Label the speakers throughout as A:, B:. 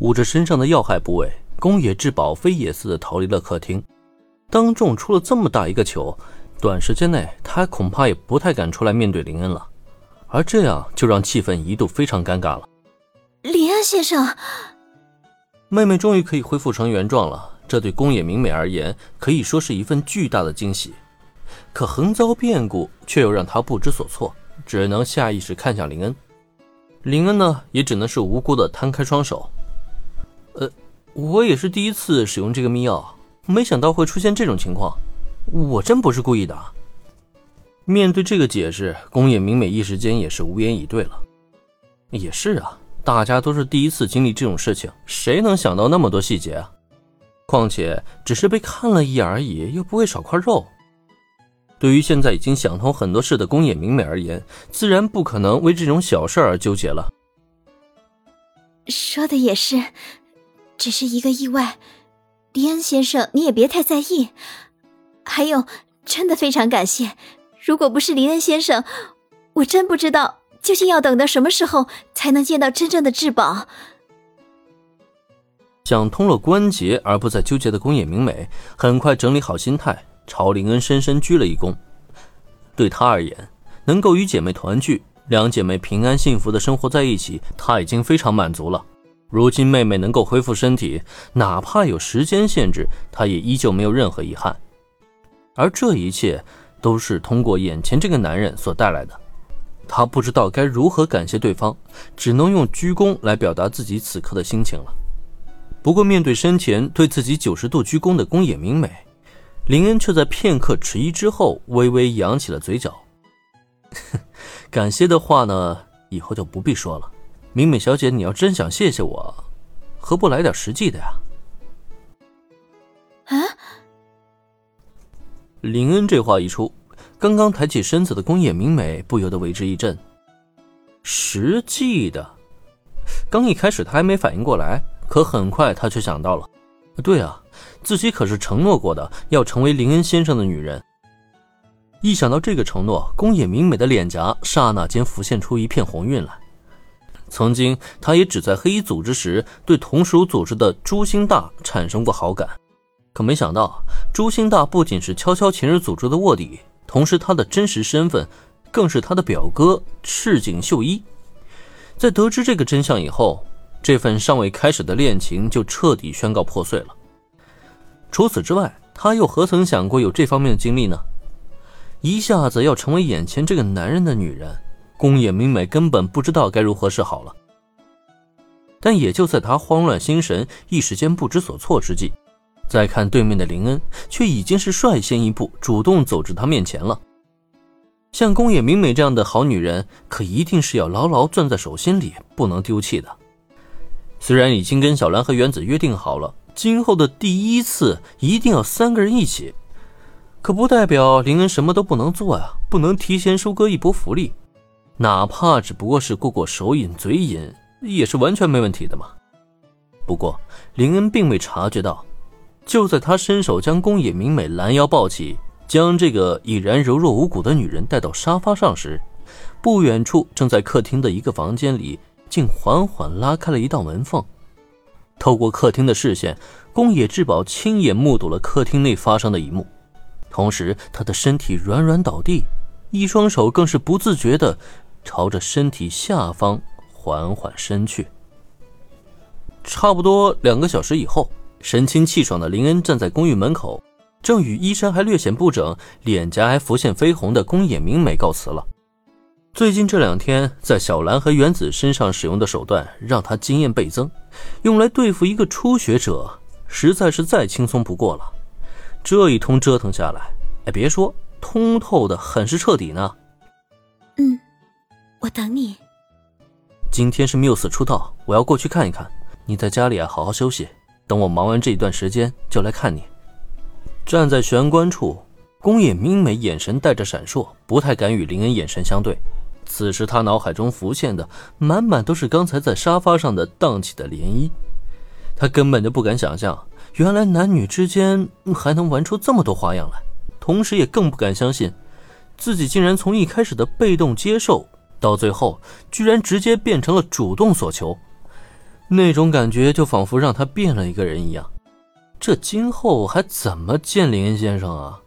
A: 捂着身上的要害部位，宫野志保飞也似的逃离了客厅。当众出了这么大一个球，短时间内他恐怕也不太敢出来面对林恩了。而这样就让气氛一度非常尴尬了。
B: 林恩先生，
A: 妹妹终于可以恢复成原状了，这对宫野明美而言可以说是一份巨大的惊喜。可横遭变故，却又让她不知所措，只能下意识看向林恩。林恩呢，也只能是无辜的摊开双手。呃，我也是第一次使用这个密钥，没想到会出现这种情况，我真不是故意的。面对这个解释，宫野明美一时间也是无言以对了。也是啊，大家都是第一次经历这种事情，谁能想到那么多细节啊？况且只是被看了一眼而已，又不会少块肉。对于现在已经想通很多事的宫野明美而言，自然不可能为这种小事而纠结了。
B: 说的也是，只是一个意外，迪恩先生你也别太在意。还有，真的非常感谢。如果不是林恩先生，我真不知道究竟要等到什么时候才能见到真正的至宝。
A: 想通了关节而不再纠结的宫野明美，很快整理好心态，朝林恩深深鞠了一躬。对她而言，能够与姐妹团聚，两姐妹平安幸福的生活在一起，她已经非常满足了。如今妹妹能够恢复身体，哪怕有时间限制，她也依旧没有任何遗憾。而这一切。都是通过眼前这个男人所带来的，他不知道该如何感谢对方，只能用鞠躬来表达自己此刻的心情了。不过，面对身前对自己九十度鞠躬的宫野明美，林恩却在片刻迟疑之后，微微扬起了嘴角。感谢的话呢，以后就不必说了。明美小姐，你要真想谢谢我，何不来点实际的呀？
B: 啊？
A: 林恩这话一出，刚刚抬起身子的宫野明美不由得为之一震。实际的，刚一开始他还没反应过来，可很快他却想到了，对啊，自己可是承诺过的要成为林恩先生的女人。一想到这个承诺，宫野明美的脸颊刹那间浮现出一片红晕来。曾经，他也只在黑衣组织时对同属组织的朱星大产生过好感。可没想到，朱星大不仅是悄悄潜入组织的卧底，同时他的真实身份更是他的表哥赤井秀一。在得知这个真相以后，这份尚未开始的恋情就彻底宣告破碎了。除此之外，他又何曾想过有这方面的经历呢？一下子要成为眼前这个男人的女人，宫野明美根本不知道该如何是好了。但也就在他慌乱心神、一时间不知所措之际，再看对面的林恩，却已经是率先一步主动走至他面前了。像宫野明美这样的好女人，可一定是要牢牢攥在手心里，不能丢弃的。虽然已经跟小兰和原子约定好了，今后的第一次一定要三个人一起，可不代表林恩什么都不能做呀，不能提前收割一波福利，哪怕只不过是过过手瘾、嘴瘾，也是完全没问题的嘛。不过林恩并未察觉到。就在他伸手将宫野明美拦腰抱起，将这个已然柔弱无骨的女人带到沙发上时，不远处正在客厅的一个房间里，竟缓缓拉开了一道门缝。透过客厅的视线，宫野志保亲眼目睹了客厅内发生的一幕，同时他的身体软软倒地，一双手更是不自觉地朝着身体下方缓缓伸去。差不多两个小时以后。神清气爽的林恩站在公寓门口，正与衣衫还略显不整、脸颊还浮现绯红的宫野明美告辞了。最近这两天在小兰和原子身上使用的手段让他经验倍增，用来对付一个初学者实在是再轻松不过了。这一通折腾下来，哎，别说通透的很是彻底呢。
B: 我等你。
A: 今天是缪斯出道，我要过去看一看。你在家里啊，好好休息。等我忙完这一段时间，就来看你。站在玄关处，宫野明美眼神带着闪烁，不太敢与林恩眼神相对。此时他脑海中浮现的满满都是刚才在沙发上的荡起的涟漪，他根本就不敢想象，原来男女之间还能玩出这么多花样来。同时也更不敢相信，自己竟然从一开始的被动接受，到最后居然直接变成了主动索求。那种感觉就仿佛让他变了一个人一样。这今后还怎么见林恩先生啊？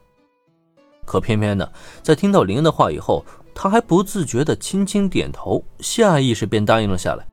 A: 可偏偏的，在听到林恩的话以后，他还不自觉的轻轻点头，下意识便答应了下来。